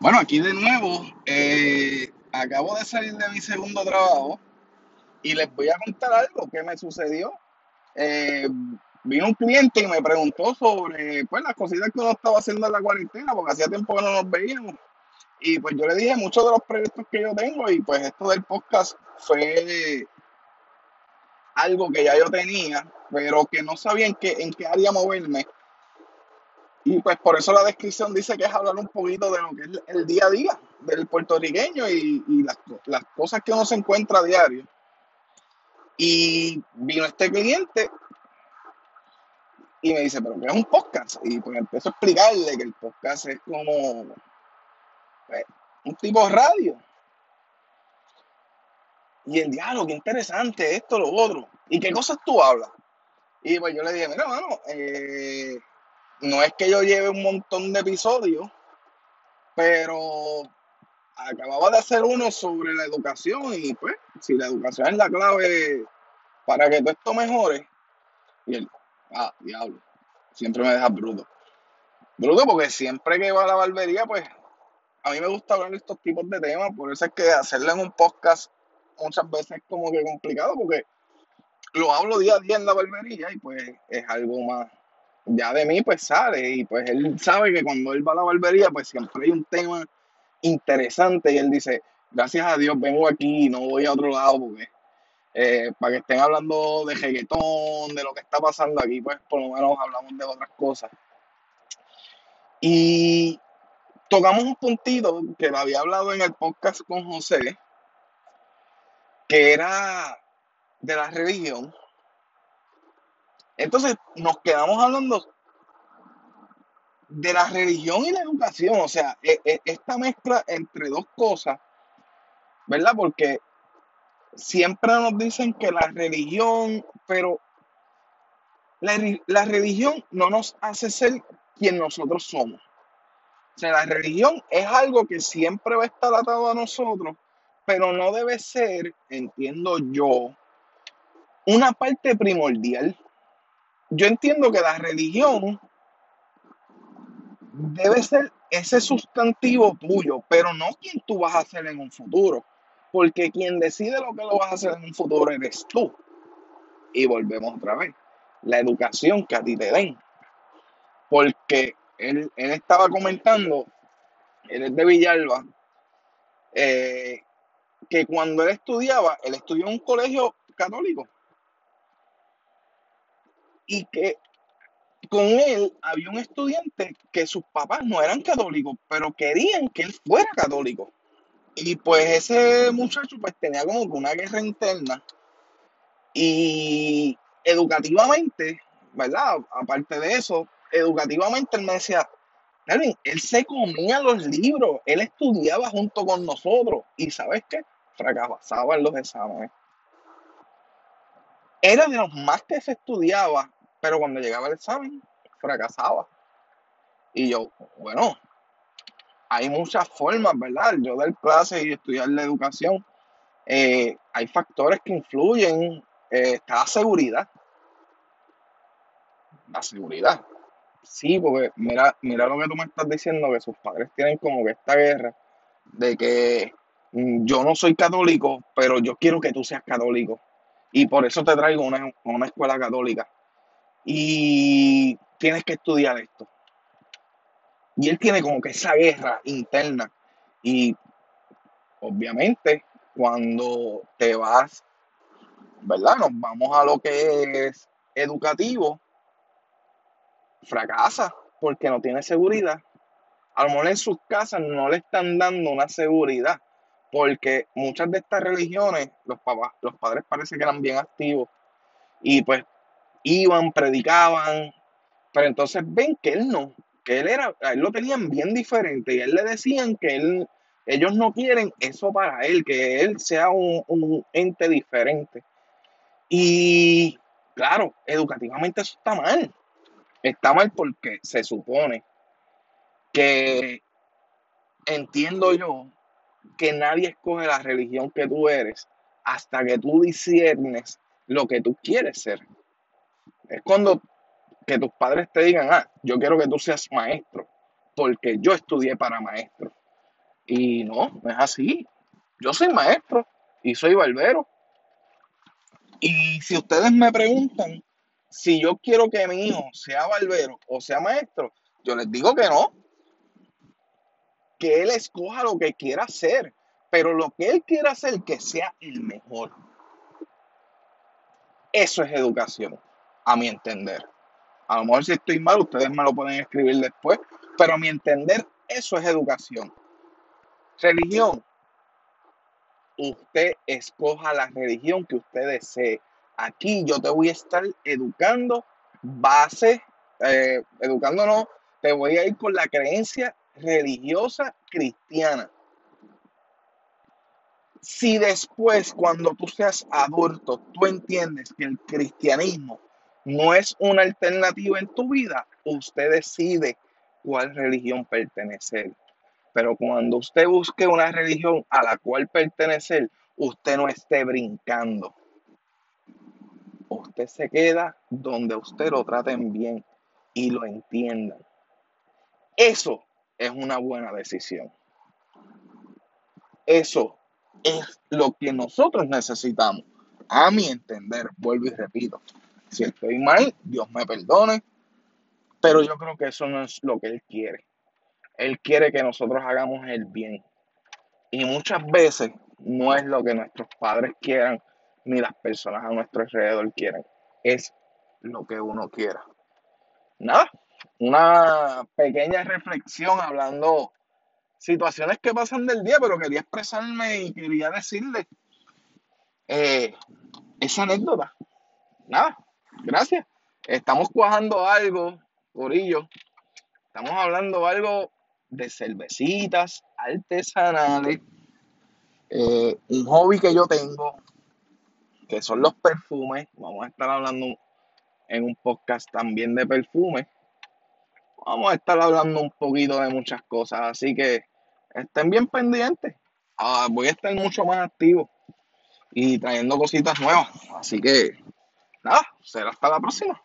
Bueno, aquí de nuevo, eh, acabo de salir de mi segundo trabajo y les voy a contar algo que me sucedió. Eh, vino un cliente y me preguntó sobre pues, las cositas que uno estaba haciendo en la cuarentena, porque hacía tiempo que no nos veíamos. Y pues yo le dije muchos de los proyectos que yo tengo y pues esto del podcast fue algo que ya yo tenía, pero que no sabía en qué, en qué área moverme. Y pues por eso la descripción dice que es hablar un poquito de lo que es el día a día del puertorriqueño y, las cosas que uno se encuentra a diario. Y vino este cliente y me dice, pero ¿qué es un podcast? Y pues empiezo a explicarle que el podcast es como pues, un tipo de radio. Y el diálogo, qué interesante, esto, lo otro. ¿Y qué cosas tú hablas? Y pues yo le dije, mira, mano, eh, no es que yo lleve un montón de episodios, pero acababa de hacer uno sobre la educación y pues, si la educación es la clave para que todo esto mejore, y él, ah, diablo, siempre me deja bruto. Bruto porque siempre que va a la barbería, pues a mí me gusta hablar de estos tipos de temas, por eso es que hacerlo en un podcast muchas veces es como que complicado, porque lo hablo día a día en la barbería y pues es algo más, ya de mí pues sale y pues él sabe que cuando él va a la barbería pues siempre hay un tema interesante y él dice, gracias a Dios vengo aquí y no voy a otro lado porque eh, para que estén hablando de reggaetón, de lo que está pasando aquí, pues por lo menos hablamos de otras cosas. Y tocamos un puntito que lo había hablado en el podcast con José, que era de la religión. Entonces nos quedamos hablando de la religión y la educación, o sea, e- e- esta mezcla entre dos cosas, ¿verdad? Porque siempre nos dicen que la religión, pero la, la religión no nos hace ser quien nosotros somos. O sea, la religión es algo que siempre va a estar atado a nosotros, pero no debe ser, entiendo yo, una parte primordial. Yo entiendo que la religión debe ser ese sustantivo tuyo, pero no quien tú vas a hacer en un futuro, porque quien decide lo que lo vas a hacer en un futuro eres tú. Y volvemos otra vez, la educación que a ti te den, porque él, él estaba comentando, él es de Villalba, eh, que cuando él estudiaba, él estudió en un colegio católico y que con él había un estudiante que sus papás no eran católicos, pero querían que él fuera católico. Y pues ese muchacho pues tenía como que una guerra interna y educativamente, ¿verdad? Aparte de eso, educativamente él me decía, Melvin, él se comía los libros, él estudiaba junto con nosotros y ¿sabes qué? Fracasaba en los exámenes. Era de los más que se estudiaba, pero cuando llegaba el examen, fracasaba. Y yo, bueno, hay muchas formas, ¿verdad? Yo dar clases y estudiar la educación, eh, hay factores que influyen. eh, está la seguridad, la seguridad. Sí, porque mira, mira lo que tú me estás diciendo, que sus padres tienen como que esta guerra de que mm, yo no soy católico, pero yo quiero que tú seas católico. Y por eso te traigo una, una escuela católica. Y tienes que estudiar esto. Y él tiene como que esa guerra interna. Y obviamente, cuando te vas, ¿verdad? Nos vamos a lo que es educativo, fracasa porque no tiene seguridad. A lo mejor en sus casas no le están dando una seguridad, porque muchas de estas religiones, los los padres parece que eran bien activos y pues iban, predicaban, pero entonces ven que él no, que él era, a él lo tenían bien diferente y a él le decían que él, ellos no quieren eso para él, que él sea un, un ente diferente. Y claro, educativamente eso está mal. Está mal porque se supone que entiendo yo que nadie escoge la religión que tú eres hasta que tú disiernes lo que tú quieres ser. Es cuando que tus padres te digan, ah, yo quiero que tú seas maestro, porque yo estudié para maestro. Y no, no es así. Yo soy maestro y soy barbero. Y si ustedes me preguntan si yo quiero que mi hijo sea barbero o sea maestro, yo les digo que no. Que él escoja lo que quiera hacer, pero lo que él quiera hacer, que sea el mejor. Eso es educación, a mi entender. A lo mejor si estoy mal, ustedes me lo pueden escribir después, pero a mi entender, eso es educación. Religión. Usted escoja la religión que usted desee. Aquí yo te voy a estar educando base, eh, educándonos, te voy a ir con la creencia religiosa cristiana. Si después, cuando tú seas adulto, tú entiendes que el cristianismo no es una alternativa en tu vida, usted decide cuál religión pertenecer. Pero cuando usted busque una religión a la cual pertenecer, usted no esté brincando. Usted se queda donde usted lo traten bien y lo entiendan. Eso es una buena decisión. Eso es lo que nosotros necesitamos. A mi entender, vuelvo y repito. Si estoy mal, Dios me perdone, pero yo creo que eso no es lo que Él quiere. Él quiere que nosotros hagamos el bien. Y muchas veces no es lo que nuestros padres quieran, ni las personas a nuestro alrededor quieran. Es lo que uno quiera. Nada, una pequeña reflexión hablando situaciones que pasan del día, pero quería expresarme y quería decirle eh, esa anécdota. Nada, gracias. Estamos cuajando algo, Corillo. Estamos hablando algo de cervecitas artesanales. Eh, un hobby que yo tengo, que son los perfumes. Vamos a estar hablando en un podcast también de perfumes vamos a estar hablando un poquito de muchas cosas, así que estén bien pendientes. Ah, voy a estar mucho más activo y trayendo cositas nuevas. Así que, nada, será hasta la próxima.